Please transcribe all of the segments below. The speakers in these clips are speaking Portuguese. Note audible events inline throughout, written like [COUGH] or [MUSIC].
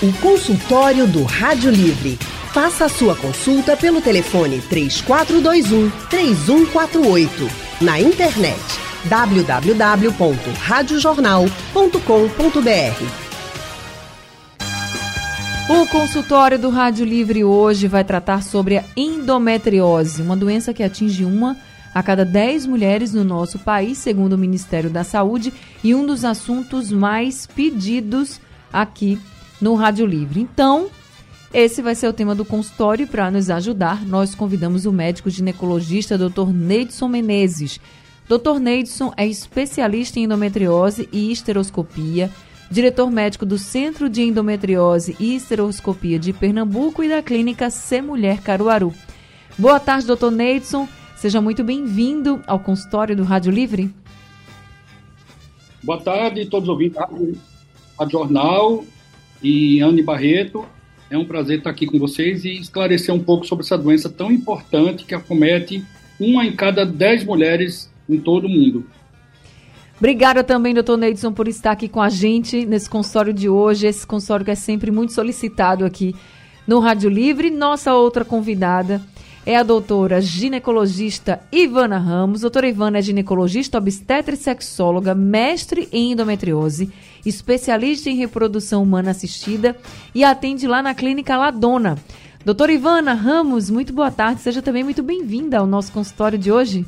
O consultório do Rádio Livre. Faça a sua consulta pelo telefone 3421 3148. Na internet www.radiojornal.com.br. O consultório do Rádio Livre hoje vai tratar sobre a endometriose, uma doença que atinge uma a cada 10 mulheres no nosso país, segundo o Ministério da Saúde, e um dos assuntos mais pedidos aqui no Rádio Livre. Então, esse vai ser o tema do consultório para nos ajudar. Nós convidamos o médico ginecologista Dr. Neidson Menezes. Dr. Neidson é especialista em endometriose e esteroscopia, diretor médico do Centro de Endometriose e Esteroscopia de Pernambuco e da Clínica C Mulher Caruaru. Boa tarde, doutor Neidson. Seja muito bem-vindo ao consultório do Rádio Livre. Boa tarde, todos os ouvintes da Jornal e Anne Barreto. É um prazer estar aqui com vocês e esclarecer um pouco sobre essa doença tão importante que acomete uma em cada dez mulheres em todo o mundo. Obrigada também, doutor Neidson, por estar aqui com a gente nesse consultório de hoje. Esse consultório que é sempre muito solicitado aqui no Rádio Livre. Nossa outra convidada é a doutora ginecologista Ivana Ramos. Doutora Ivana é ginecologista, obstetra e sexóloga, mestre em endometriose, especialista em reprodução humana assistida e atende lá na clínica Ladona. Doutora Ivana Ramos, muito boa tarde. Seja também muito bem-vinda ao nosso consultório de hoje.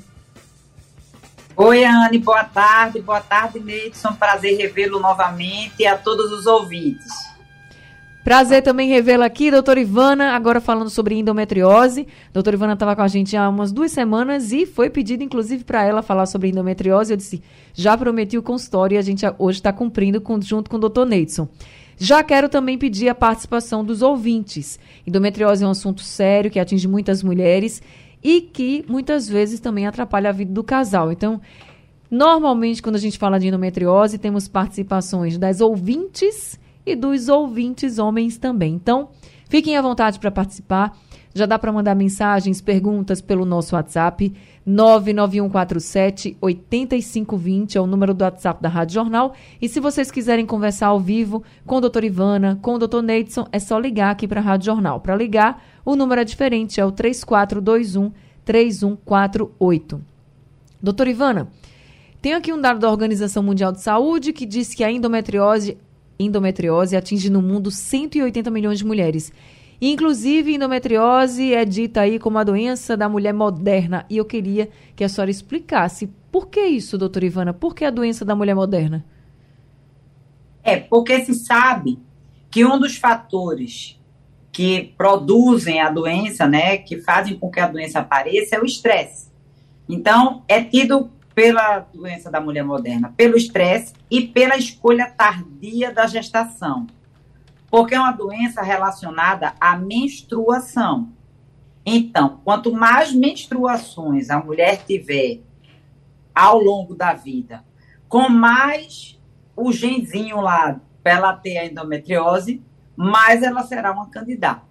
Oi, Anne, boa tarde. Boa tarde, Neidson. Prazer revê-lo novamente e a todos os ouvintes. Prazer também revê-la aqui, doutora Ivana, agora falando sobre endometriose. Doutora Ivana estava com a gente há umas duas semanas e foi pedido, inclusive, para ela falar sobre endometriose. Eu disse, já prometi o consultório e a gente hoje está cumprindo com, junto com o doutor Neidson. Já quero também pedir a participação dos ouvintes. Endometriose é um assunto sério que atinge muitas mulheres e que muitas vezes também atrapalha a vida do casal. Então, normalmente, quando a gente fala de endometriose, temos participações das ouvintes e dos ouvintes homens também. Então, fiquem à vontade para participar. Já dá para mandar mensagens, perguntas pelo nosso WhatsApp 99147 8520 é o número do WhatsApp da Rádio Jornal. E se vocês quiserem conversar ao vivo com o doutor Ivana, com o doutor Neidson, é só ligar aqui para a Rádio Jornal. Para ligar, o número é diferente, é o 3421 3148. Doutor Ivana, tem aqui um dado da Organização Mundial de Saúde que diz que a endometriose endometriose atinge no mundo 180 milhões de mulheres. Inclusive, endometriose é dita aí como a doença da mulher moderna. E eu queria que a senhora explicasse por que isso, doutora Ivana? Por que a doença da mulher moderna? É, porque se sabe que um dos fatores que produzem a doença, né, que fazem com que a doença apareça, é o estresse. Então, é tido pela doença da mulher moderna, pelo estresse e pela escolha tardia da gestação. Porque é uma doença relacionada à menstruação. Então, quanto mais menstruações a mulher tiver ao longo da vida, com mais o genzinho lá para ela ter a endometriose, mais ela será uma candidata.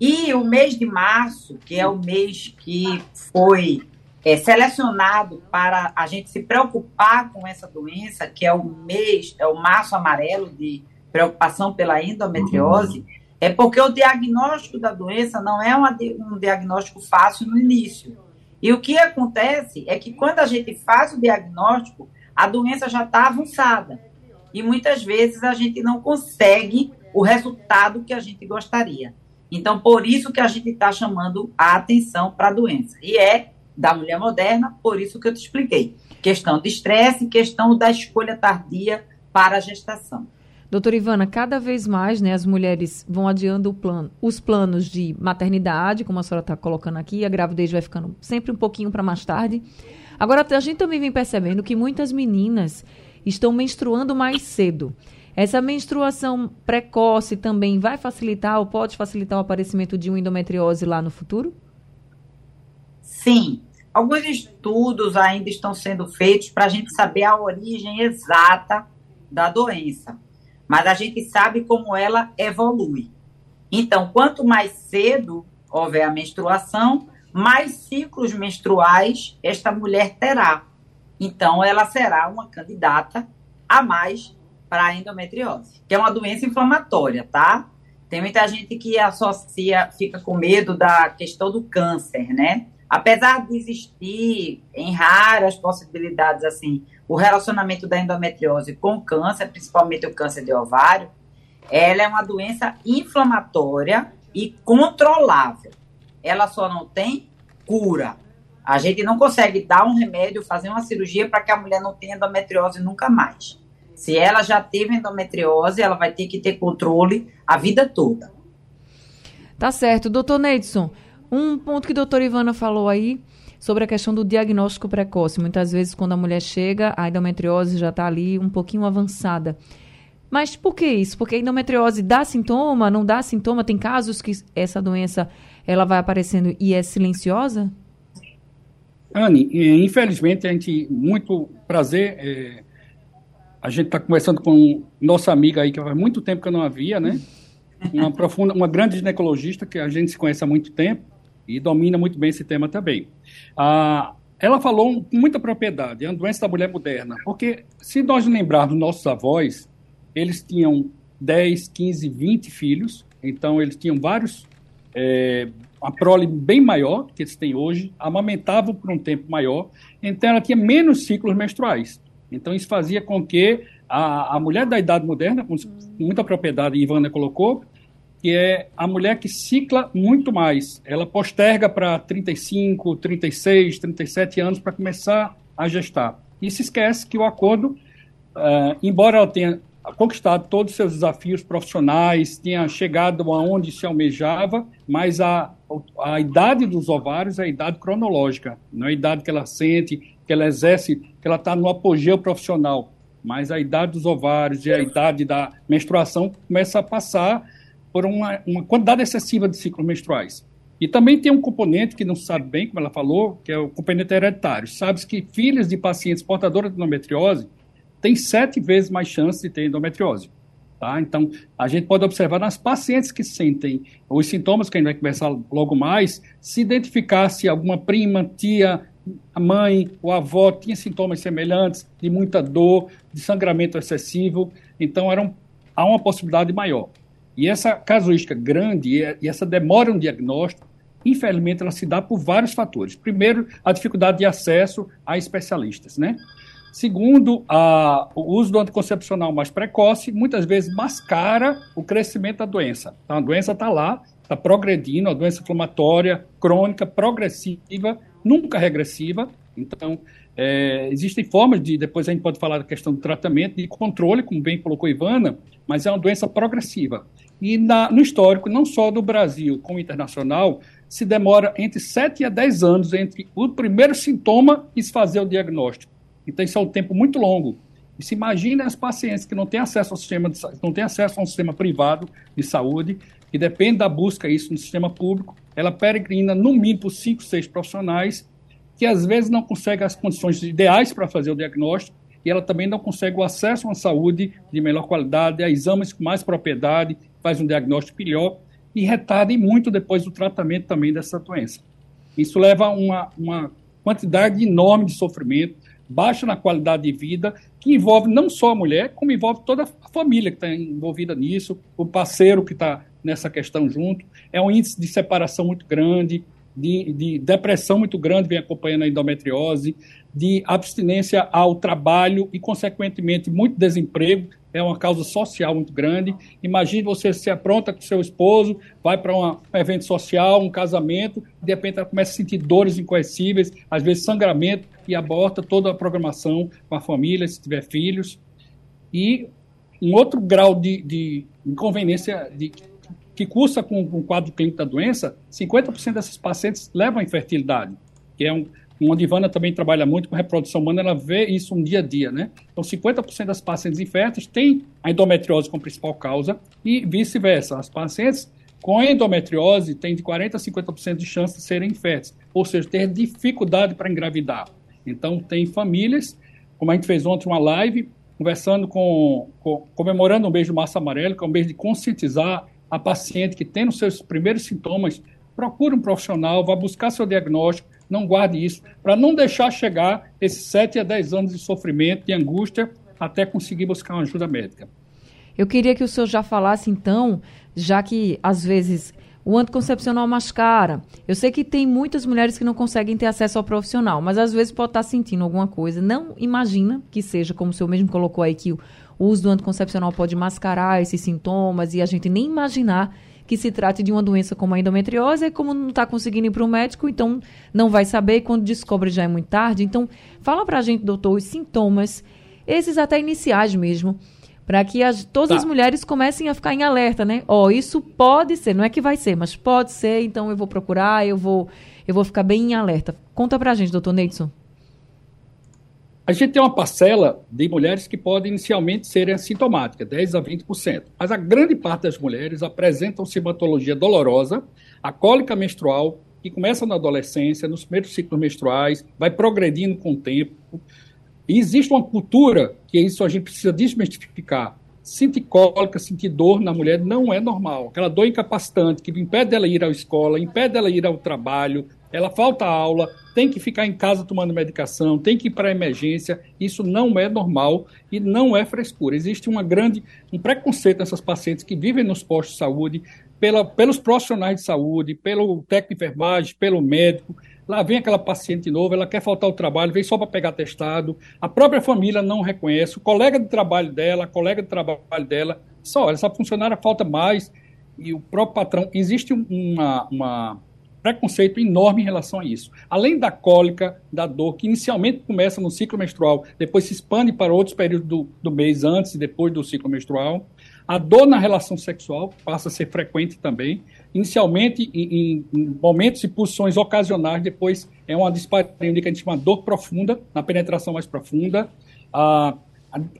E o mês de março, que é o mês que foi é, selecionado para a gente se preocupar com essa doença, que é o mês, é o março amarelo de preocupação pela endometriose, uhum. é porque o diagnóstico da doença não é uma, um diagnóstico fácil no início. E o que acontece é que quando a gente faz o diagnóstico, a doença já está avançada. E muitas vezes a gente não consegue o resultado que a gente gostaria. Então, por isso que a gente está chamando a atenção para a doença. E é da mulher moderna, por isso que eu te expliquei. Questão de estresse, questão da escolha tardia para a gestação. Doutora Ivana, cada vez mais né, as mulheres vão adiando plano, os planos de maternidade, como a senhora está colocando aqui, a gravidez vai ficando sempre um pouquinho para mais tarde. Agora, a gente também vem percebendo que muitas meninas estão menstruando mais cedo. Essa menstruação precoce também vai facilitar ou pode facilitar o aparecimento de uma endometriose lá no futuro? Sim, alguns estudos ainda estão sendo feitos para a gente saber a origem exata da doença, mas a gente sabe como ela evolui. Então, quanto mais cedo houver a menstruação, mais ciclos menstruais esta mulher terá. Então, ela será uma candidata a mais para endometriose, que é uma doença inflamatória, tá? Tem muita gente que associa, fica com medo da questão do câncer, né? Apesar de existir em raras possibilidades assim, o relacionamento da endometriose com câncer, principalmente o câncer de ovário, ela é uma doença inflamatória e controlável. Ela só não tem cura. A gente não consegue dar um remédio, fazer uma cirurgia para que a mulher não tenha endometriose nunca mais. Se ela já teve endometriose, ela vai ter que ter controle a vida toda. Tá certo. Doutor Neidson, um ponto que a doutora Ivana falou aí sobre a questão do diagnóstico precoce. Muitas vezes, quando a mulher chega, a endometriose já está ali um pouquinho avançada. Mas por que isso? Porque a endometriose dá sintoma, não dá sintoma? Tem casos que essa doença ela vai aparecendo e é silenciosa? Anne, infelizmente, a gente, muito prazer, é, a gente está conversando com nossa amiga aí, que faz muito tempo que eu não havia, né? Uma profunda, uma grande ginecologista que a gente se conhece há muito tempo e domina muito bem esse tema também. Ah, ela falou com muita propriedade, é uma doença da mulher moderna, porque se nós lembrarmos nossos avós, eles tinham 10, 15, 20 filhos, então eles tinham vários, é, a prole bem maior que eles têm hoje, amamentavam por um tempo maior, então ela tinha menos ciclos menstruais. Então, isso fazia com que a, a mulher da idade moderna, com muita propriedade, Ivana colocou, que é a mulher que cicla muito mais. Ela posterga para 35, 36, 37 anos para começar a gestar. E se esquece que o acordo, uh, embora ela tenha conquistado todos os seus desafios profissionais, tenha chegado aonde se almejava, mas a, a idade dos ovários é a idade cronológica, não é a idade que ela sente, que ela exerce, que ela está no apogeu profissional. Mas a idade dos ovários e a idade da menstruação começa a passar por uma, uma quantidade excessiva de ciclos menstruais. E também tem um componente que não se sabe bem, como ela falou, que é o componente hereditário. Sabe-se que filhas de pacientes portadoras de endometriose têm sete vezes mais chance de ter endometriose. Tá? Então, a gente pode observar nas pacientes que sentem os sintomas, que a gente vai conversar logo mais, se identificar se alguma prima, tia, a mãe, o avó tinha sintomas semelhantes de muita dor, de sangramento excessivo, então era um, há uma possibilidade maior. E essa casuística grande e essa demora no diagnóstico, infelizmente, ela se dá por vários fatores. Primeiro, a dificuldade de acesso a especialistas, né? Segundo, a, o uso do anticoncepcional mais precoce muitas vezes mascara o crescimento da doença. Então, a doença está lá, está progredindo, a doença inflamatória crônica, progressiva, nunca regressiva. Então, é, existem formas de, depois a gente pode falar da questão do tratamento, de controle, como bem colocou Ivana, mas é uma doença progressiva. E na, no histórico, não só do Brasil como internacional, se demora entre 7 a 10 anos entre o primeiro sintoma e se fazer o diagnóstico. Então, isso é um tempo muito longo. E se imagina as pacientes que não têm acesso ao sistema, de, não têm acesso a um sistema privado de saúde, que depende da busca isso no sistema público, ela peregrina no mínimo por cinco, seis profissionais que às vezes não conseguem as condições ideais para fazer o diagnóstico e ela também não consegue o acesso a uma saúde de melhor qualidade, a exames com mais propriedade, faz um diagnóstico melhor e retarda muito depois do tratamento também dessa doença. Isso leva a uma, uma quantidade enorme de sofrimento, baixa na qualidade de vida, que envolve não só a mulher, como envolve toda a família que está envolvida nisso, o parceiro que está nessa questão junto. É um índice de separação muito grande, de, de, depressão muito grande vem acompanhando a endometriose, de abstinência ao trabalho e, consequentemente, muito desemprego. É uma causa social muito grande. Imagine você se apronta com seu esposo, vai para um evento social, um casamento, de repente ela começa a sentir dores inconhecíveis, às vezes sangramento, e aborta toda a programação com a família, se tiver filhos. E um outro grau de, de inconveniência de que cursa com o quadro clínico da doença, 50% dessas pacientes levam à infertilidade, que é um, onde Ivana também trabalha muito com reprodução humana, ela vê isso um dia a dia, né? Então, 50% das pacientes inférteis têm a endometriose como principal causa e vice-versa. As pacientes com endometriose têm de 40% a 50% de chance de serem inférteis, ou seja, ter dificuldade para engravidar. Então, tem famílias, como a gente fez ontem uma live, conversando com, com comemorando o mês do Massa Amarelo, que é um mês de conscientizar a paciente que tem os seus primeiros sintomas, procure um profissional, vá buscar seu diagnóstico, não guarde isso, para não deixar chegar esses 7 a 10 anos de sofrimento, de angústia até conseguir buscar uma ajuda médica. Eu queria que o senhor já falasse, então, já que às vezes o anticoncepcional mascara. Eu sei que tem muitas mulheres que não conseguem ter acesso ao profissional, mas às vezes pode estar sentindo alguma coisa. Não imagina que seja, como o senhor mesmo colocou aí, que o uso do anticoncepcional pode mascarar esses sintomas e a gente nem imaginar que se trate de uma doença como a endometriose, é como não está conseguindo ir para o médico, então não vai saber, e quando descobre já é muito tarde. Então, fala para a gente, doutor, os sintomas, esses até iniciais mesmo, para que as, todas tá. as mulheres comecem a ficar em alerta, né? Ó, oh, isso pode ser, não é que vai ser, mas pode ser, então eu vou procurar, eu vou, eu vou ficar bem em alerta. Conta para a gente, doutor Neidson. A gente tem uma parcela de mulheres que podem inicialmente ser assintomáticas, 10 a 20%. Mas a grande parte das mulheres apresentam sintomatologia dolorosa, a cólica menstrual, que começa na adolescência, nos primeiros ciclos menstruais, vai progredindo com o tempo. E existe uma cultura que isso a gente precisa desmistificar. Sentir cólica, sentir dor na mulher não é normal. Aquela dor incapacitante que impede dela ir à escola, impede dela ir ao trabalho, ela falta aula, tem que ficar em casa tomando medicação, tem que ir para emergência. Isso não é normal e não é frescura. Existe uma grande, um preconceito nessas pacientes que vivem nos postos de saúde, pela, pelos profissionais de saúde, pelo técnico de enfermagem, pelo médico. Lá vem aquela paciente nova, ela quer faltar ao trabalho, vem só para pegar testado. A própria família não reconhece, o colega de trabalho dela, a colega de trabalho dela, só, essa funcionária falta mais. E o próprio patrão, existe uma, uma preconceito enorme em relação a isso. Além da cólica, da dor, que inicialmente começa no ciclo menstrual, depois se expande para outros períodos do, do mês, antes e depois do ciclo menstrual. A dor na relação sexual passa a ser frequente também, inicialmente em, em momentos e posições ocasionais, depois é uma dispareunia que a gente chama dor profunda, na penetração mais profunda. A,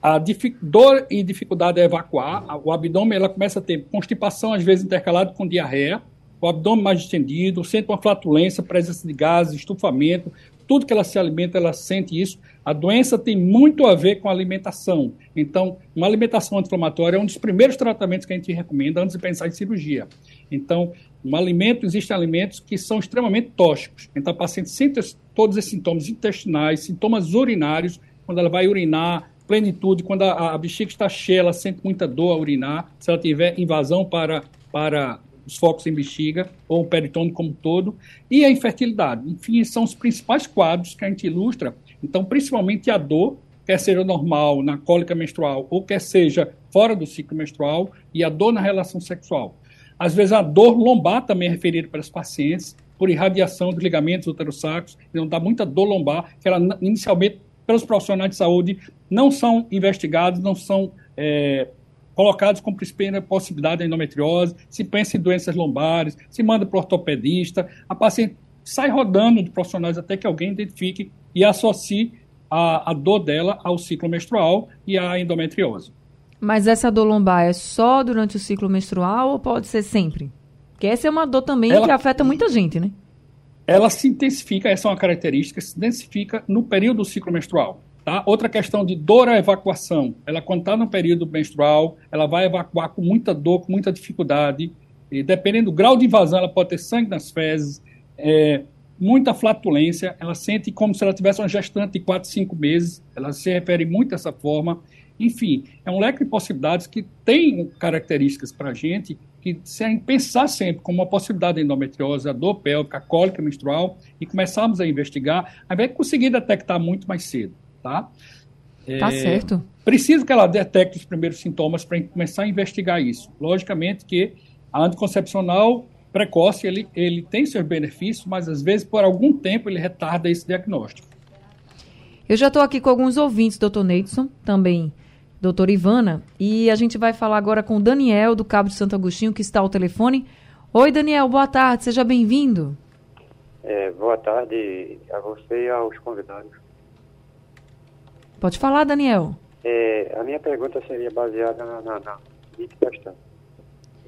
a, a dor e dificuldade a evacuar, a, o abdômen ela começa a ter constipação, às vezes intercalado com diarreia, o abdômen mais distendido, sente uma flatulência, presença de gases, estufamento, tudo que ela se alimenta, ela sente isso. A doença tem muito a ver com a alimentação. Então, uma alimentação anti-inflamatória é um dos primeiros tratamentos que a gente recomenda antes de pensar em cirurgia. Então, um alimento, existem alimentos que são extremamente tóxicos. Então, a paciente sente todos esses sintomas intestinais, sintomas urinários, quando ela vai urinar, plenitude, quando a, a bexiga está cheia, ela sente muita dor a urinar, se ela tiver invasão para, para os focos em bexiga, ou o peritônio como todo, e a infertilidade. Enfim, são os principais quadros que a gente ilustra. Então, principalmente a dor, quer seja normal na cólica menstrual, ou quer seja fora do ciclo menstrual, e a dor na relação sexual. Às vezes, a dor lombar também é referida para os pacientes, por irradiação dos ligamentos uterossacros, então dá muita dor lombar, que ela inicialmente, pelos profissionais de saúde, não são investigados, não são é, colocados com possibilidade de endometriose, se pensa em doenças lombares, se manda para o ortopedista, a paciente sai rodando de profissionais até que alguém identifique e associe a, a dor dela ao ciclo menstrual e à endometriose. Mas essa dor lombar é só durante o ciclo menstrual ou pode ser sempre? Porque essa é uma dor também ela, que afeta muita gente, né? Ela se intensifica, essa é uma característica, se intensifica no período do ciclo menstrual. Tá? Outra questão de dor à evacuação. Ela, quando está no período menstrual, ela vai evacuar com muita dor, com muita dificuldade. E dependendo do grau de invasão, ela pode ter sangue nas fezes, é, muita flatulência. Ela sente como se ela tivesse uma gestante de 4, 5 meses. Ela se refere muito dessa forma. Enfim, é um leque de possibilidades que tem características para a gente que sem pensar sempre como uma possibilidade de endometriose, a dor pélvica, a cólica menstrual e começarmos a investigar, aí vai conseguir detectar muito mais cedo tá? Tá é, certo. Preciso que ela detecte os primeiros sintomas para começar a investigar isso. Logicamente que a anticoncepcional precoce, ele, ele tem seus benefícios, mas às vezes por algum tempo ele retarda esse diagnóstico. Eu já estou aqui com alguns ouvintes, doutor Neidson, também doutor Ivana, e a gente vai falar agora com o Daniel, do Cabo de Santo Agostinho, que está ao telefone. Oi, Daniel, boa tarde, seja bem-vindo. É, boa tarde a você e aos convidados. Pode falar, Daniel. É, a minha pergunta seria baseada na, na, na questão.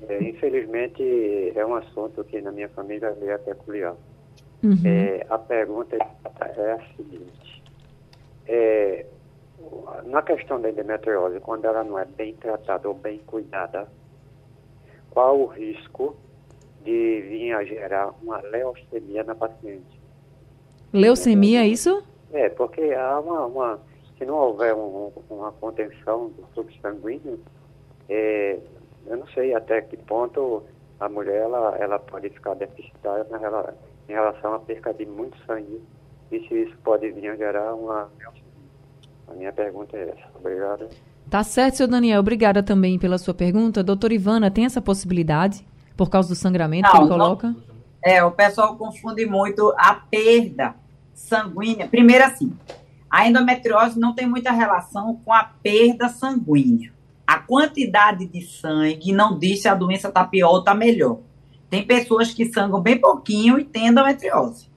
É, infelizmente, é um assunto que na minha família é peculiar. Uhum. É, a pergunta é a seguinte. É, na questão da endometriose, quando ela não é bem tratada ou bem cuidada, qual o risco de vir a gerar uma leucemia na paciente? Leucemia, é isso? É, porque há uma, uma se não houver um, uma contenção do fluxo sanguíneo, é, eu não sei até que ponto a mulher ela, ela pode ficar deficitária na, em relação à perca de muito sangue e se isso pode vir a gerar uma. A minha pergunta é essa. Obrigado. Tá certo, seu Daniel. Obrigada também pela sua pergunta. Doutora Ivana, tem essa possibilidade por causa do sangramento não, que ele coloca? Não, é, o pessoal confunde muito a perda sanguínea. Primeiro assim, a endometriose não tem muita relação com a perda sanguínea. A quantidade de sangue não diz se a doença está pior ou está melhor. Tem pessoas que sangram bem pouquinho e têm endometriose,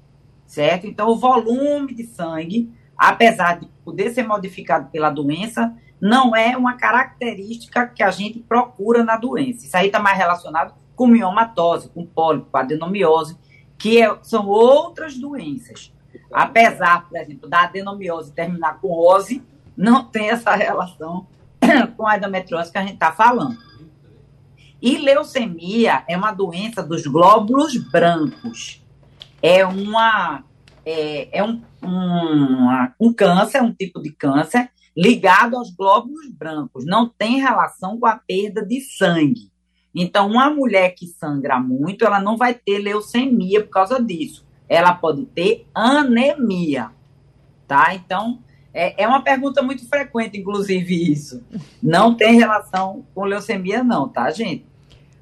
certo? Então, o volume de sangue, apesar de poder ser modificado pela doença, não é uma característica que a gente procura na doença. Isso aí está mais relacionado com miomatose, com pólipo, com adenomiose, que é, são outras doenças. Apesar, por exemplo, da adenomiose terminar com ose, não tem essa relação [COUGHS] com a endometriose que a gente está falando. E leucemia é uma doença dos glóbulos brancos. É uma é, é um, um, um câncer, um tipo de câncer ligado aos glóbulos brancos. Não tem relação com a perda de sangue. Então, uma mulher que sangra muito, ela não vai ter leucemia por causa disso. Ela pode ter anemia, tá? Então, é, é uma pergunta muito frequente, inclusive, isso. Não tem relação com leucemia, não, tá, gente?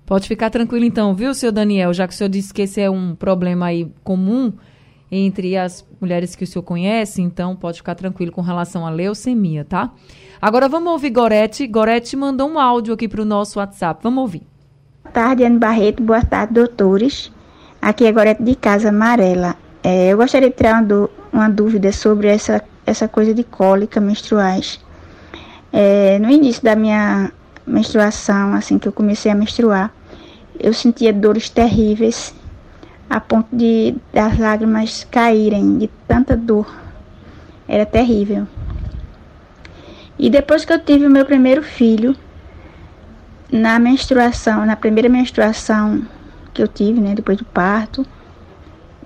Pode ficar tranquilo então, viu, seu Daniel? Já que o senhor disse que esse é um problema aí comum entre as mulheres que o senhor conhece, então pode ficar tranquilo com relação à leucemia, tá? Agora vamos ouvir Gorete. Gorete mandou um áudio aqui para o nosso WhatsApp. Vamos ouvir. Boa tarde, Ana Barreto. Boa tarde, doutores. Aqui é Gorete de Casa Amarela. É, eu gostaria de tirar uma, uma, dúvida sobre essa, essa coisa de cólica menstruais. É, no início da minha menstruação, assim que eu comecei a menstruar, eu sentia dores terríveis, a ponto de das lágrimas caírem de tanta dor. Era terrível. E depois que eu tive o meu primeiro filho, na menstruação, na primeira menstruação que eu tive, né, depois do parto,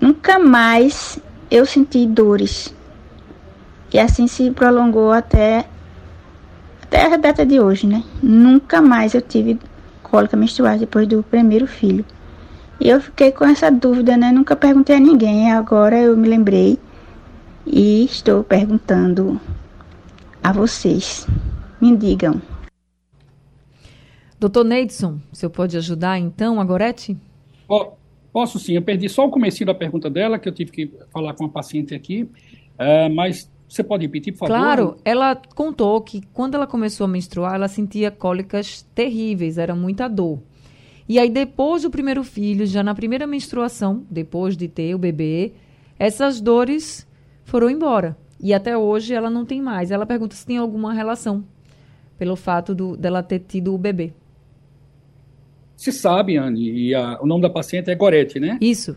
nunca mais eu senti dores. E assim se prolongou até até a data de hoje, né? Nunca mais eu tive cólica menstrual depois do primeiro filho. E eu fiquei com essa dúvida, né? Nunca perguntei a ninguém, agora eu me lembrei e estou perguntando a vocês. Me digam. Doutor Neidson, o senhor pode ajudar então a Gorete? Posso sim, eu perdi só o começo da pergunta dela, que eu tive que falar com a paciente aqui, uh, mas você pode repetir, por favor? Claro, ela contou que quando ela começou a menstruar, ela sentia cólicas terríveis, era muita dor. E aí, depois do primeiro filho, já na primeira menstruação, depois de ter o bebê, essas dores foram embora. E até hoje ela não tem mais. Ela pergunta se tem alguma relação pelo fato do, dela ter tido o bebê. Se sabe, Anne, e a, o nome da paciente é Gorete, né? Isso.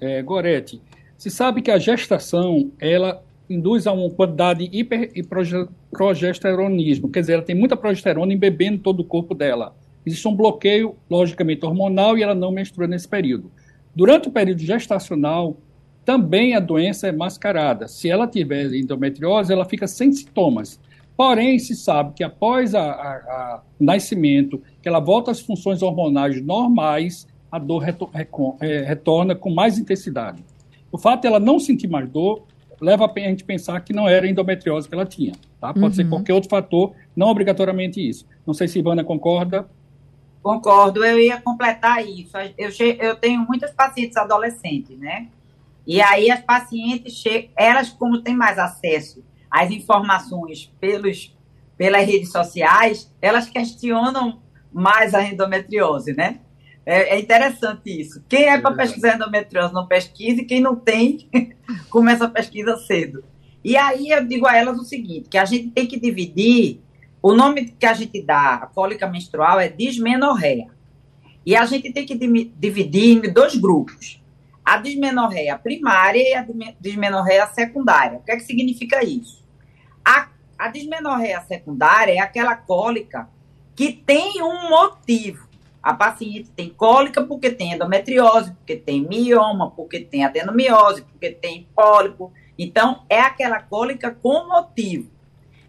É, Gorete. Se sabe que a gestação, ela induz a uma quantidade de hiper e progesteronismo, quer dizer, ela tem muita progesterona embebendo todo o corpo dela. Existe um bloqueio, logicamente, hormonal e ela não menstrua nesse período. Durante o período gestacional, também a doença é mascarada. Se ela tiver endometriose, ela fica sem sintomas. Porém, se sabe que após o nascimento, que ela volta às funções hormonais normais, a dor retor é, retorna com mais intensidade. O fato de ela não sentir mais dor leva a gente pensar que não era endometriose que ela tinha. Tá? Pode uhum. ser qualquer outro fator, não obrigatoriamente isso. Não sei se Ivana concorda. Concordo, eu ia completar isso. Eu, eu tenho muitas pacientes adolescentes, né? E aí as pacientes elas como têm mais acesso às informações pelos, pelas redes sociais, elas questionam mais a endometriose, né? É, é interessante isso. Quem é, é para pesquisar endometriose não pesquisa e quem não tem [LAUGHS] começa a pesquisa cedo. E aí eu digo a elas o seguinte, que a gente tem que dividir, o nome que a gente dá à cólica menstrual é dismenorreia. E a gente tem que dividir em dois grupos. A dismenorreia primária e a dismenorreia secundária. O que é que significa isso? A, a dismenorreia secundária é aquela cólica que tem um motivo. A paciente tem cólica porque tem endometriose, porque tem mioma, porque tem adenomiose, porque tem pólipo. Então, é aquela cólica com motivo.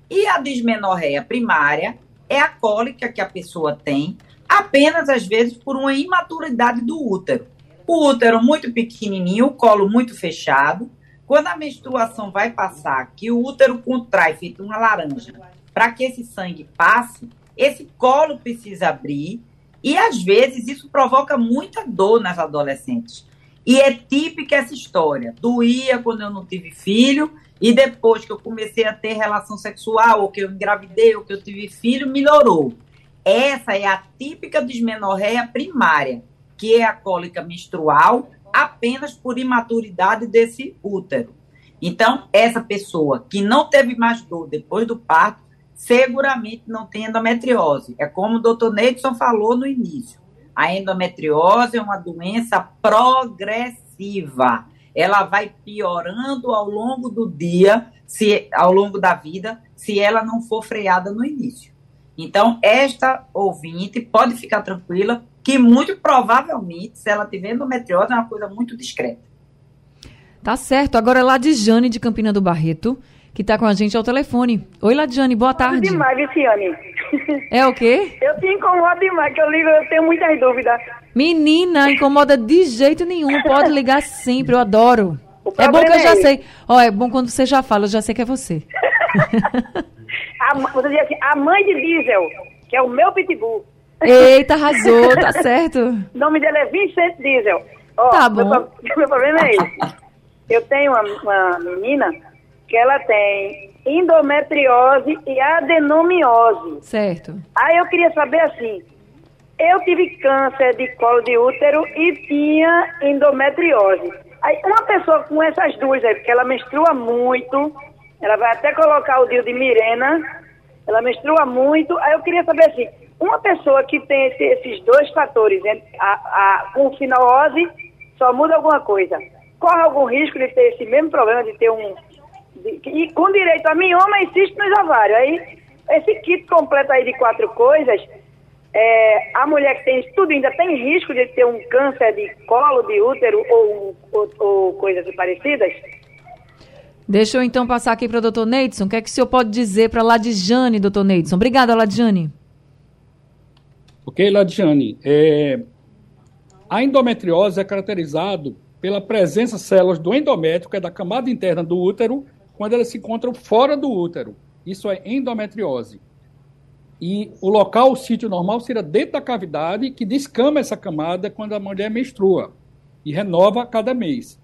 E a dismenorreia primária é a cólica que a pessoa tem apenas, às vezes, por uma imaturidade do útero. O útero muito pequenininho, o colo muito fechado. Quando a menstruação vai passar, que o útero contrai, feito uma laranja, para que esse sangue passe, esse colo precisa abrir e às vezes isso provoca muita dor nas adolescentes. E é típica essa história. Doía quando eu não tive filho, e depois que eu comecei a ter relação sexual, ou que eu engravidei, ou que eu tive filho, melhorou. Essa é a típica dismenorreia primária, que é a cólica menstrual apenas por imaturidade desse útero. Então, essa pessoa que não teve mais dor depois do parto, seguramente não tem endometriose. É como o doutor Neidson falou no início. A endometriose é uma doença progressiva. Ela vai piorando ao longo do dia, se ao longo da vida, se ela não for freada no início. Então, esta ouvinte pode ficar tranquila que muito provavelmente, se ela tiver endometriose, é uma coisa muito discreta. Tá certo. Agora lá de Jane de Campina do Barreto que está com a gente ao telefone. Oi, Ladiane, boa tarde. demais, Viciane. É o quê? Eu te incomodo demais, que eu ligo, eu tenho muitas dúvidas. Menina, incomoda de jeito nenhum. Pode ligar sempre, eu adoro. É bom que eu já é sei. Ó, oh, é bom quando você já fala, eu já sei que é você. [LAUGHS] a, você diz assim, a mãe de Diesel, que é o meu pitbull. Eita, arrasou, tá certo. O nome dele é Vincent Diesel. Oh, tá bom. Meu, [LAUGHS] meu problema é esse. Eu tenho uma, uma menina que ela tem endometriose e adenomiose. Certo. Aí eu queria saber assim, eu tive câncer de colo de útero e tinha endometriose. Aí uma pessoa com essas duas aí, porque ela menstrua muito, ela vai até colocar o dia de Mirena, ela menstrua muito, aí eu queria saber assim, uma pessoa que tem esse, esses dois fatores, a, a, com finalose, só muda alguma coisa. Corre algum risco de ter esse mesmo problema, de ter um, e com direito a mioma e cisto nos ovários. Aí, esse kit completo aí de quatro coisas, é, a mulher que tem isso tudo ainda tem risco de ter um câncer de colo, de útero ou, ou, ou coisas parecidas? Deixa eu então passar aqui para o doutor Neidson. O que é que o senhor pode dizer para a Ladjane, doutor Neidson? Obrigada, Ladjane. Ok, Ladjane. É, a endometriose é caracterizado pela presença de células do endométrio, que é da camada interna do útero, quando elas se encontram fora do útero. Isso é endometriose. E o local, o sítio normal, seria dentro da cavidade, que descama essa camada quando a mulher menstrua e renova a cada mês.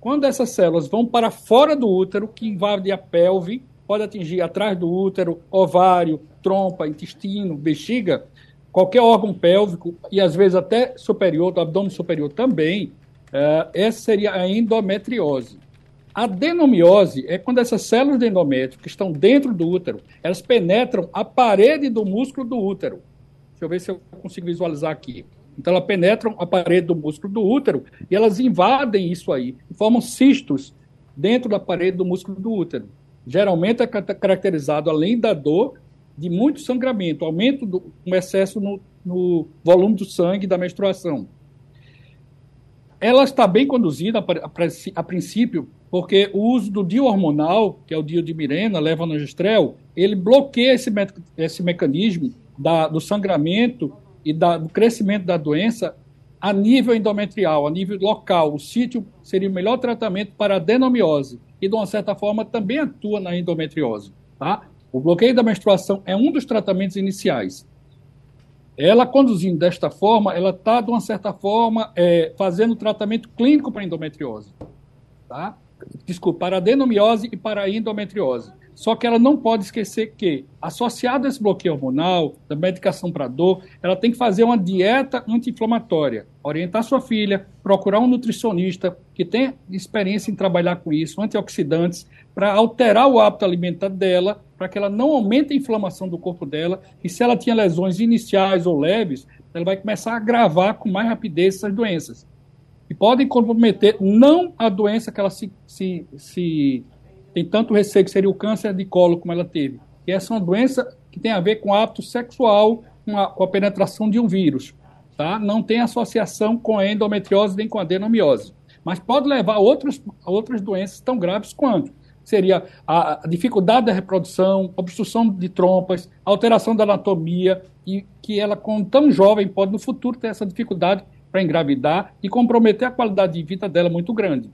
Quando essas células vão para fora do útero, que invade a pelve, pode atingir atrás do útero, ovário, trompa, intestino, bexiga, qualquer órgão pélvico e às vezes até superior, do abdômen superior também, uh, essa seria a endometriose. A adenomiose é quando essas células de endométrio que estão dentro do útero, elas penetram a parede do músculo do útero. Deixa eu ver se eu consigo visualizar aqui. Então, elas penetram a parede do músculo do útero e elas invadem isso aí, formam cistos dentro da parede do músculo do útero. Geralmente é caracterizado, além da dor, de muito sangramento, aumento do um excesso no, no volume do sangue da menstruação. Ela está bem conduzida, a, a, princípio, porque o uso do dio hormonal, que é o dio de Mirena, levonorgestrel, ele bloqueia esse, me esse mecanismo da, do sangramento e da, do crescimento da doença a nível endometrial, a nível local. O sítio seria o melhor tratamento para a adenomiose e, de uma certa forma, também atua na endometriose. Tá? O bloqueio da menstruação é um dos tratamentos iniciais. Ela conduzindo desta forma, ela está, de uma certa forma, é, fazendo tratamento clínico para endometriose. Tá? desculpa, para adenomiose e para endometriose. Só que ela não pode esquecer que, associado a esse bloqueio hormonal, da medicação para dor, ela tem que fazer uma dieta anti-inflamatória, orientar sua filha, procurar um nutricionista que tenha experiência em trabalhar com isso, antioxidantes, para alterar o hábito alimentar dela, para que ela não aumente a inflamação do corpo dela, e se ela tinha lesões iniciais ou leves, ela vai começar a agravar com mais rapidez essas doenças e podem comprometer não a doença que ela se, se, se tem tanto receio, que seria o câncer de colo, como ela teve. E essa é uma doença que tem a ver com hábito sexual, com a, com a penetração de um vírus. Tá? Não tem associação com a endometriose nem com a adenomiose. mas pode levar a outras, a outras doenças tão graves quanto seria a, dificuldade da reprodução, obstrução de trompas, alteração da anatomia, e que ela, com tão jovem, pode no futuro ter essa dificuldade para engravidar e comprometer a qualidade de vida dela muito grande.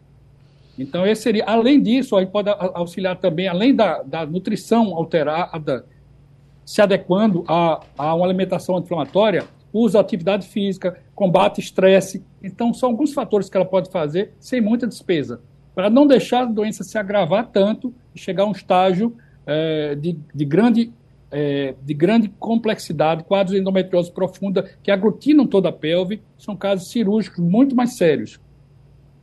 Então, esse seria, além disso, aí pode auxiliar também, além da, da nutrição alterada, se adequando a, a uma alimentação anti-inflamatória, uso atividade física, combate estresse. Então, são alguns fatores que ela pode fazer sem muita despesa para não deixar a doença se agravar tanto e chegar a um estágio é, de, de, grande, é, de grande complexidade, quadros de endometriose profunda que aglutinam toda a pelve, são casos cirúrgicos muito mais sérios.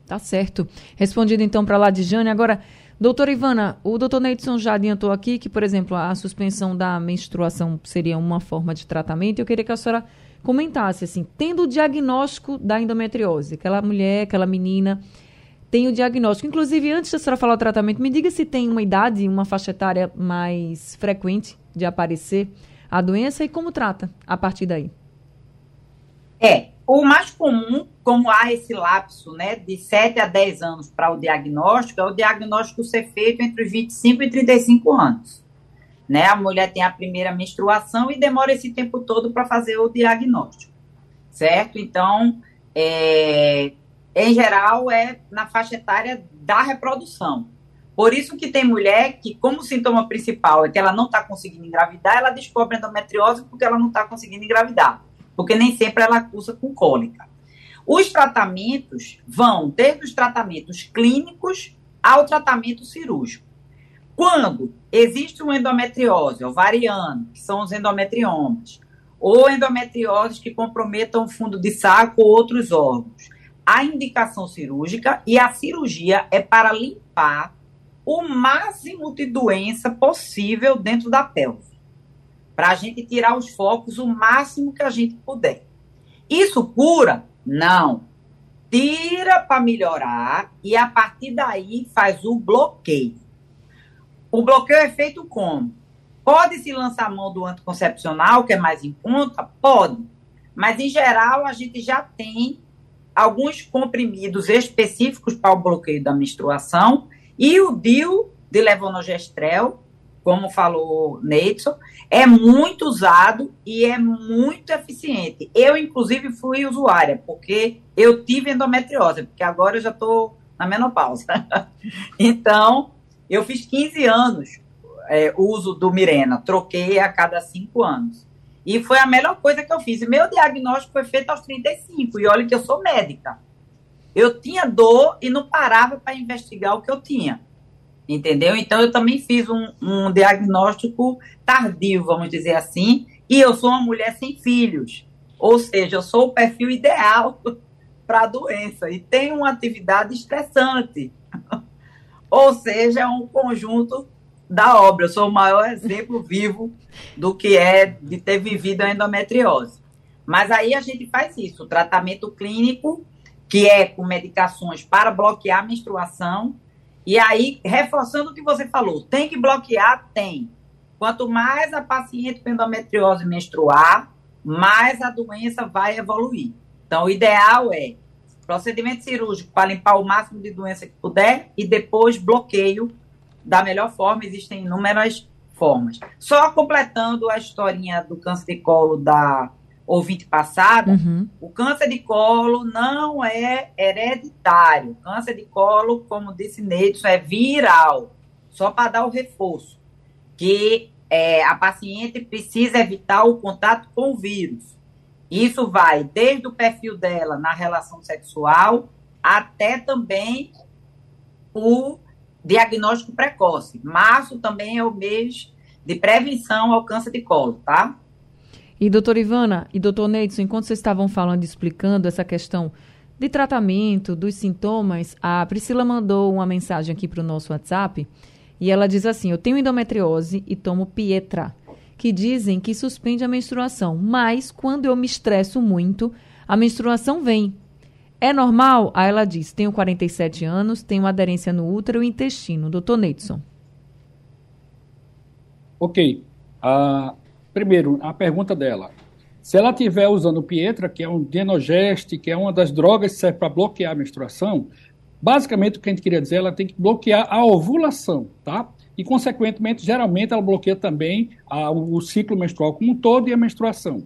Tá certo. Respondido então para lá de Jane. Agora, doutora Ivana, o doutor Neidson já adiantou aqui que, por exemplo, a suspensão da menstruação seria uma forma de tratamento. Eu queria que a senhora comentasse, assim, tendo o diagnóstico da endometriose, aquela mulher, aquela menina tem o diagnóstico. Inclusive, antes da senhora falar o tratamento, me diga se tem uma idade, uma faixa etária mais frequente de aparecer a doença e como trata a partir daí. É, o mais comum, como há esse lapso né, de 7 a 10 anos para o diagnóstico, é o diagnóstico ser feito entre os 25 e 35 anos. Né? A mulher tem a primeira menstruação e demora esse tempo todo para fazer o diagnóstico, certo? Então, é, em geral, é na faixa etária da reprodução. Por isso que tem mulher que, como sintoma principal é que ela não está conseguindo engravidar, ela descobre endometriose porque ela não está conseguindo engravidar. Porque nem sempre ela cursa com cólica. Os tratamentos vão desde os tratamentos clínicos ao tratamento cirúrgico. Quando existe uma endometriose ovariana, que são os endometriomas, ou endometrioses que comprometam o fundo de saco ou outros órgãos, a indicação cirúrgica e a cirurgia é para limpar o máximo de doença possível dentro da pelve. Para a gente tirar os focos o máximo que a gente puder. Isso cura? Não. Tira para melhorar e a partir daí faz o bloqueio. O bloqueio é feito como? Pode se lançar a mão do anticoncepcional, que é mais em conta? Pode. Mas, em geral, a gente já tem alguns comprimidos específicos para o bloqueio da menstruação e o DIL de levonorgestrel, como falou Neidson, é muito usado e é muito eficiente. Eu, inclusive, fui usuária, porque eu tive endometriose, porque agora eu já estou na menopausa. [LAUGHS] então, eu fiz 15 anos é, uso do Mirena, troquei a cada 5 anos. E foi a melhor coisa que eu fiz. Meu diagnóstico foi feito aos 35. E olha que eu sou médica. Eu tinha dor e não parava para investigar o que eu tinha. Entendeu? Então eu também fiz um, um diagnóstico tardio, vamos dizer assim. E eu sou uma mulher sem filhos. Ou seja, eu sou o perfil ideal [LAUGHS] para a doença. E tenho uma atividade estressante. [LAUGHS] Ou seja, é um conjunto da obra. Eu sou o maior exemplo vivo do que é de ter vivido a endometriose. Mas aí a gente faz isso, o tratamento clínico, que é com medicações para bloquear a menstruação. E aí, reforçando o que você falou, tem que bloquear? Tem. Quanto mais a paciente com endometriose menstruar, mais a doença vai evoluir. Então, o ideal é procedimento cirúrgico para limpar o máximo de doença que puder e depois bloqueio da melhor forma, existem inúmeras formas. Só completando a historinha do câncer de colo da ouvinte passada, uhum. o câncer de colo não é hereditário. O câncer de colo, como disse Neidson, é viral. Só para dar o reforço. Que é, a paciente precisa evitar o contato com o vírus. Isso vai desde o perfil dela na relação sexual até também o diagnóstico precoce. Março também é o mês de prevenção ao câncer de colo, tá? E doutora Ivana e doutor Neidson, enquanto vocês estavam falando, explicando essa questão de tratamento, dos sintomas, a Priscila mandou uma mensagem aqui para o nosso WhatsApp e ela diz assim: Eu tenho endometriose e tomo Pietra, que dizem que suspende a menstruação, mas quando eu me estresso muito, a menstruação vem. É normal? Aí ela diz: tenho 47 anos, tenho aderência no útero e intestino. Doutor Neidson. Ok. Uh, primeiro, a pergunta dela. Se ela estiver usando Pietra, que é um Dienogeste, que é uma das drogas que serve para bloquear a menstruação, Basicamente, o que a gente queria dizer, ela tem que bloquear a ovulação, tá? E, consequentemente, geralmente ela bloqueia também a, o ciclo menstrual como um todo e a menstruação.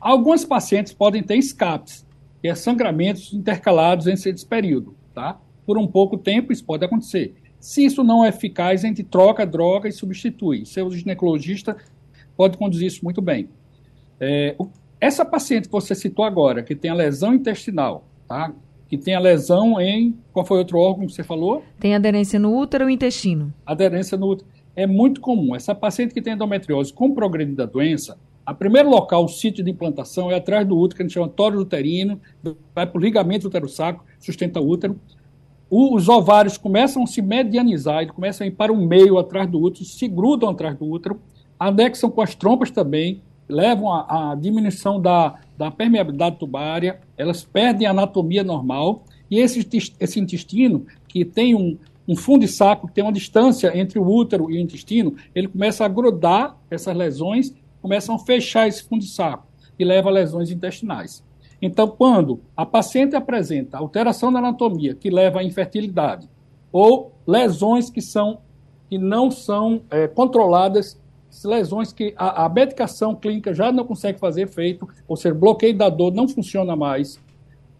Alguns pacientes podem ter escapes, que é sangramentos intercalados entre esse período, tá? Por um pouco tempo isso pode acontecer. Se isso não é eficaz, a gente troca a droga e substitui. Seu ginecologista pode conduzir isso muito bem. É, essa paciente que você citou agora, que tem a lesão intestinal, tá? que tem a lesão em. Qual foi outro órgão que você falou? Tem aderência no útero e intestino. Aderência no útero. É muito comum. Essa paciente que tem endometriose com progredir da doença, a primeiro local, o sítio de implantação, é atrás do útero, que a gente chama tórax uterino, vai para o ligamento útero-saco, sustenta o útero. O, os ovários começam a se medianizar, eles começam a ir para o meio, atrás do útero, se grudam atrás do útero, anexam com as trompas também, levam à diminuição da, da permeabilidade tubária, elas perdem a anatomia normal, e esse, esse intestino, que tem um, um fundo de saco, que tem uma distância entre o útero e o intestino, ele começa a grudar essas lesões, começam a fechar esse fundo de saco, e leva a lesões intestinais. Então, quando a paciente apresenta alteração da anatomia que leva à infertilidade, ou lesões que são que não são é, controladas lesões que a, a, medicação clínica já não consegue fazer efeito, ou seja, bloqueio da dor não funciona mais,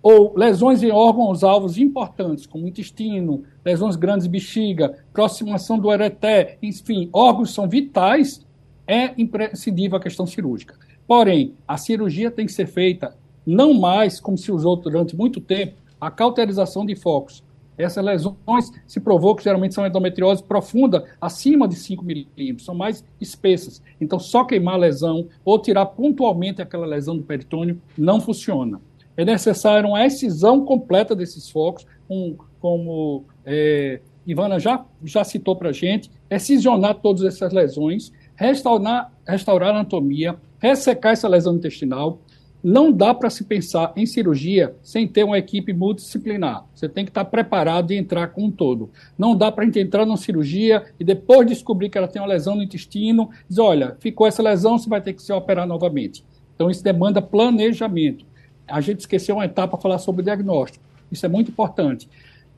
ou lesões em órgãos-alvos importantes, como intestino, lesões grandes de bexiga, aproximação do ereté, enfim, órgãos são vitais, é imprescindível a questão cirúrgica. Porém, a cirurgia tem que ser feita não mais, como se usou durante muito tempo, a cauterização de focos, essas lesões se provou que geralmente são endometriose profunda, acima de 5 milímetros, são mais espessas. Então, só queimar a lesão ou tirar pontualmente aquela lesão do peritônio não funciona. É necessário uma excisão completa desses focos, um, como é, Ivana já, já citou para a gente, excisionar todas essas lesões, restaurar, restaurar a anatomia, ressecar essa lesão intestinal, não dá para se pensar em cirurgia sem ter uma equipe multidisciplinar. Você tem que estar preparado e entrar com um todo. Não dá para a gente entrar numa cirurgia e depois descobrir que ela tem uma lesão no intestino, dizer, olha, ficou essa lesão, você vai ter que se operar novamente. Então isso demanda planejamento. A gente esqueceu uma etapa para falar sobre diagnóstico. Isso é muito importante.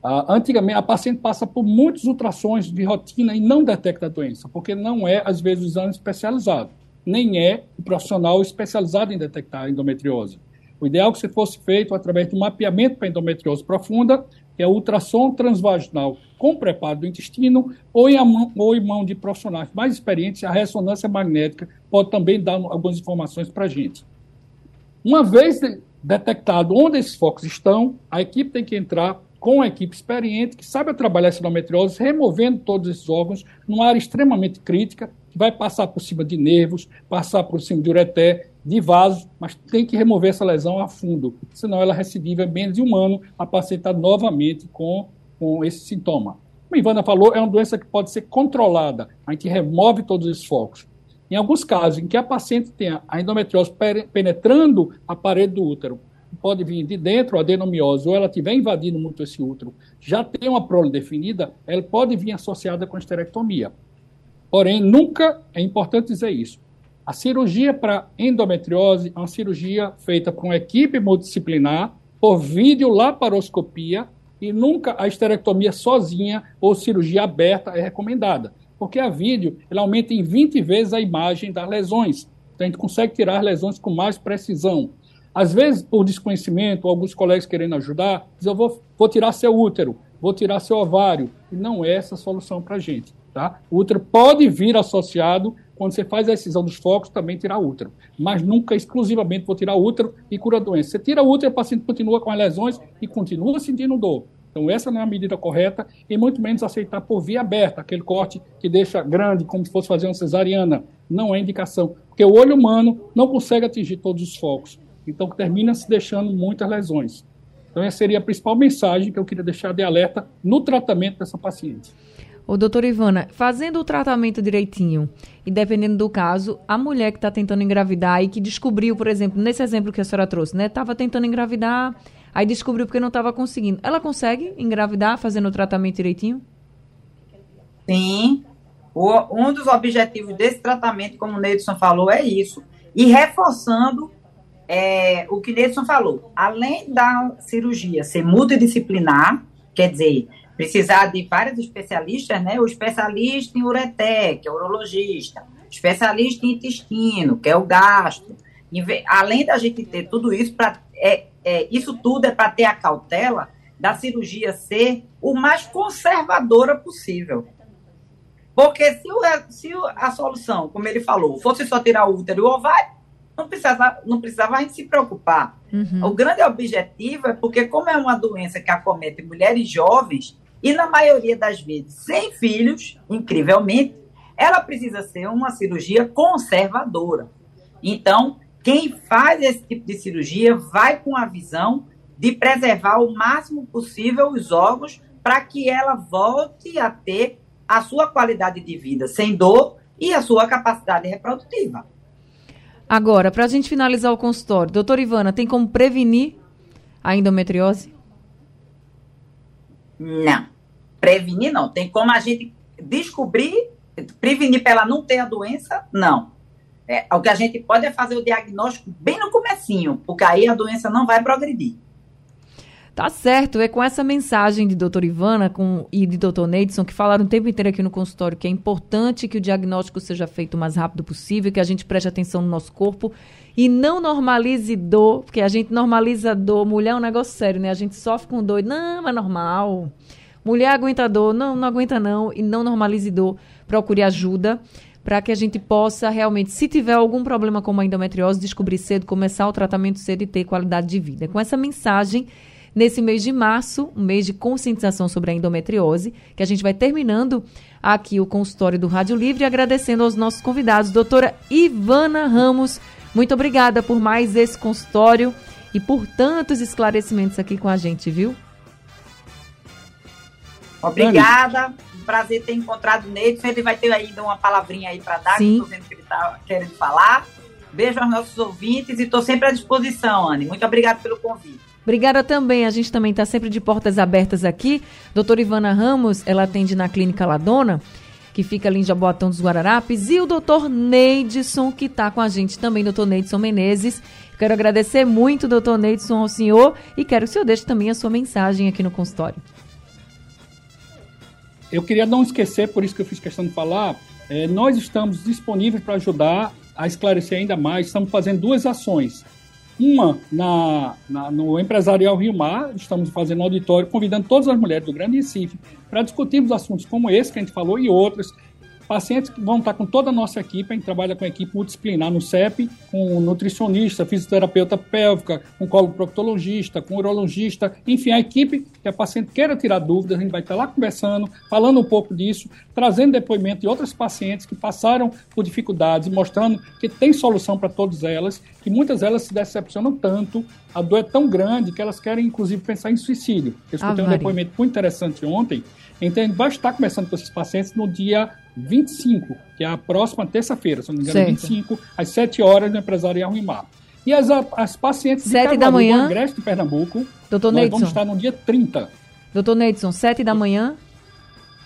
Uh, antigamente, a paciente passa por muitos ultrassons de rotina e não detecta a doença, porque não é, às vezes, o exame especializado nem é o profissional especializado em detectar endometriose. O ideal é que se fosse feito através de um mapeamento para endometriose profunda, que é ultrassom transvaginal com preparo do intestino, ou em, mão, ou em mão de profissionais mais experientes, a ressonância magnética pode também dar algumas informações para a gente. Uma vez detectado onde esses focos estão, a equipe tem que entrar com a equipe experiente que sabe trabalhar essa endometriose, removendo todos esses órgãos numa área extremamente crítica, que vai passar por cima de nervos, passar por cima de ureté, de vasos, mas tem que remover essa lesão a fundo, senão ela recidiva menos de um ano, a paciente novamente com, com esse sintoma. Como a Ivana falou, é uma doença que pode ser controlada, a gente remove todos esses focos. Em alguns casos em que a paciente tenha a endometriose penetrando a parede do útero, pode vir de dentro, a adenomiose, ou ela estiver invadindo muito esse útero, já tem uma prole definida, ela pode vir associada com esterectomia. Porém, nunca é importante dizer isso. A cirurgia para endometriose é uma cirurgia feita por uma equipe multidisciplinar, por videolaparoscopia, e nunca a esterectomia sozinha ou cirurgia aberta é recomendada. Porque a vídeo ela aumenta em 20 vezes a imagem das lesões. Então a gente consegue tirar as lesões com mais precisão. Às vezes, por desconhecimento, alguns colegas querendo ajudar, dizem, eu vou, vou tirar seu útero, vou tirar seu ovário. E não é essa a solução para a gente. Tá? O útero pode vir associado, quando você faz a excisão dos focos, também tirar útero. Mas nunca exclusivamente vou tirar útero e cura a doença. Você tira útero, o paciente continua com as lesões e continua sentindo dor. Então, essa não é a medida correta, e muito menos aceitar por via aberta, aquele corte que deixa grande, como se fosse fazer uma cesariana. Não é indicação, porque o olho humano não consegue atingir todos os focos. Então, termina se deixando muitas lesões. Então, essa seria a principal mensagem que eu queria deixar de alerta no tratamento dessa paciente. Ô, doutora Ivana, fazendo o tratamento direitinho e dependendo do caso, a mulher que está tentando engravidar e que descobriu, por exemplo, nesse exemplo que a senhora trouxe, né? Estava tentando engravidar, aí descobriu porque não estava conseguindo. Ela consegue engravidar fazendo o tratamento direitinho? Sim. O, um dos objetivos desse tratamento, como o Neidson falou, é isso. E reforçando é, o que Neidson falou, além da cirurgia ser multidisciplinar, quer dizer, precisar de vários especialistas, né? O especialista em ureté, que é o urologista, especialista em intestino, que é o gastro. Além da gente ter tudo isso, pra, é, é, isso tudo é para ter a cautela da cirurgia ser o mais conservadora possível. Porque se, o, se a solução, como ele falou, fosse só tirar o útero e o ovário, não precisava, não precisava a gente se preocupar. Uhum. O grande objetivo é porque, como é uma doença que acomete mulheres jovens, e na maioria das vezes sem filhos, incrivelmente, ela precisa ser uma cirurgia conservadora. Então, quem faz esse tipo de cirurgia vai com a visão de preservar o máximo possível os órgãos para que ela volte a ter a sua qualidade de vida sem dor e a sua capacidade reprodutiva. Agora, para a gente finalizar o consultório, doutora Ivana, tem como prevenir a endometriose? Não. Prevenir não. Tem como a gente descobrir, prevenir para ela não ter a doença? Não. É, o que a gente pode é fazer o diagnóstico bem no comecinho, porque aí a doença não vai progredir. Tá certo, é com essa mensagem de doutora Ivana com, e de doutor Neidson, que falaram o tempo inteiro aqui no consultório, que é importante que o diagnóstico seja feito o mais rápido possível, que a gente preste atenção no nosso corpo e não normalize dor, porque a gente normaliza dor. Mulher é um negócio sério, né? A gente sofre com dor, não, é normal. Mulher aguenta dor, não, não aguenta não, e não normalize dor. Procure ajuda para que a gente possa realmente, se tiver algum problema como a endometriose, descobrir cedo, começar o tratamento cedo e ter qualidade de vida. Com essa mensagem nesse mês de março, um mês de conscientização sobre a endometriose, que a gente vai terminando aqui o consultório do Rádio Livre, agradecendo aos nossos convidados, doutora Ivana Ramos. Muito obrigada por mais esse consultório e por tantos esclarecimentos aqui com a gente, viu? Obrigada. Um prazer ter encontrado o Neidson. Ele vai ter ainda uma palavrinha aí para dar, Sim. que estou vendo que ele está querendo falar. Beijo aos nossos ouvintes e estou sempre à disposição, Anne. Muito obrigada pelo convite. Obrigada também. A gente também está sempre de portas abertas aqui. Doutora Ivana Ramos, ela atende na Clínica Ladona, que fica ali em Jaboatão dos Guararapes. E o doutor Neidson, que está com a gente também, doutor Neidson Menezes. Quero agradecer muito, doutor Neidson, ao senhor. E quero que o senhor deixe também a sua mensagem aqui no consultório. Eu queria não esquecer, por isso que eu fiz questão de falar, é, nós estamos disponíveis para ajudar a esclarecer ainda mais. Estamos fazendo duas ações. Uma na, na, no Empresarial Rio Mar, estamos fazendo um auditório, convidando todas as mulheres do Grande Recife para discutirmos assuntos como esse que a gente falou e outros, Pacientes que vão estar com toda a nossa equipe, a gente trabalha com a equipe multidisciplinar no CEP, com nutricionista, fisioterapeuta pélvica, com coloproctologista, com urologista, enfim, a equipe que a paciente queira tirar dúvidas, a gente vai estar lá conversando, falando um pouco disso, trazendo depoimento de outras pacientes que passaram por dificuldades, mostrando que tem solução para todas elas, que muitas delas se decepcionam tanto, a dor é tão grande que elas querem, inclusive, pensar em suicídio. Eu escutei ah, um depoimento muito interessante ontem, então gente vai estar conversando com esses pacientes no dia 25, que é a próxima terça-feira, se não me engano, certo. 25, às 7 horas no Empresarial Ruimar. E as, as pacientes 7 de da manhã, do Agreste de Pernambuco, Doutor nós Neidson. vamos estar no dia 30. Doutor Neidson, 7 da manhã?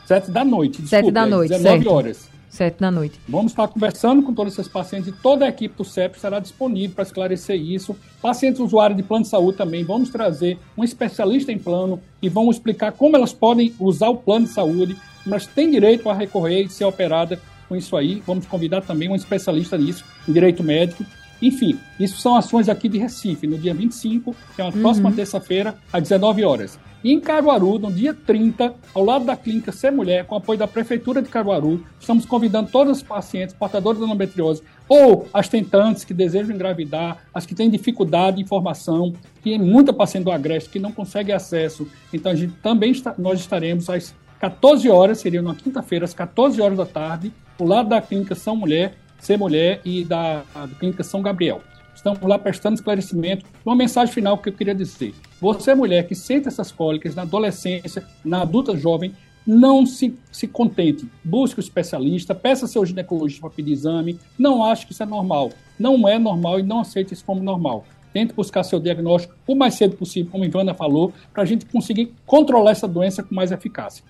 7 da noite, desculpe, 7 da noite, 19 certo. horas. 7 da noite. Vamos estar conversando com todos esses pacientes e toda a equipe do CEP estará disponível para esclarecer isso. Pacientes usuários de plano de saúde também, vamos trazer um especialista em plano e vamos explicar como elas podem usar o plano de saúde mas tem direito a recorrer e ser operada com isso aí. Vamos convidar também um especialista nisso, em direito médico. Enfim, isso são ações aqui de Recife, no dia 25, que é a próxima uhum. terça-feira, às 19 horas. E em Caruaru, no dia 30, ao lado da clínica Ser Mulher, com apoio da Prefeitura de Caruaru, estamos convidando todos os pacientes portadores da endometriose ou as tentantes que desejam engravidar, as que têm dificuldade de informação, que é muita paciente do Agreste que não consegue acesso. Então, a gente também está, nós estaremos às 14 horas, seria na quinta-feira, às 14 horas da tarde, do lado da Clínica São Mulher, Ser Mulher e da, da Clínica São Gabriel. Estamos lá prestando esclarecimento. Uma mensagem final que eu queria dizer. Você, mulher que sente essas cólicas na adolescência, na adulta jovem, não se, se contente. Busque o um especialista, peça seu ginecologista para pedir exame. Não ache que isso é normal. Não é normal e não aceite isso como normal. Tente buscar seu diagnóstico o mais cedo possível, como a Ivana falou, para a gente conseguir controlar essa doença com mais eficácia.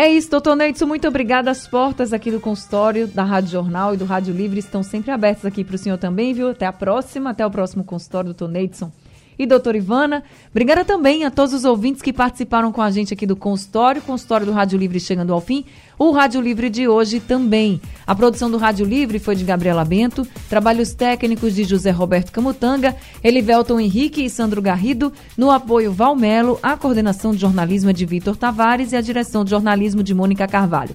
É isso, doutor Neidson, muito obrigada. As portas aqui do consultório da Rádio Jornal e do Rádio Livre estão sempre abertas aqui para o senhor também, viu? Até a próxima, até o próximo consultório, doutor Neidson. E doutora Ivana. Obrigada também a todos os ouvintes que participaram com a gente aqui do consultório, consultório do Rádio Livre chegando ao fim. O Rádio Livre de hoje também. A produção do Rádio Livre foi de Gabriela Bento, trabalhos técnicos de José Roberto Camutanga, Elivelton Henrique e Sandro Garrido, no apoio Valmelo, a coordenação de jornalismo é de Vitor Tavares e a direção de jornalismo de Mônica Carvalho.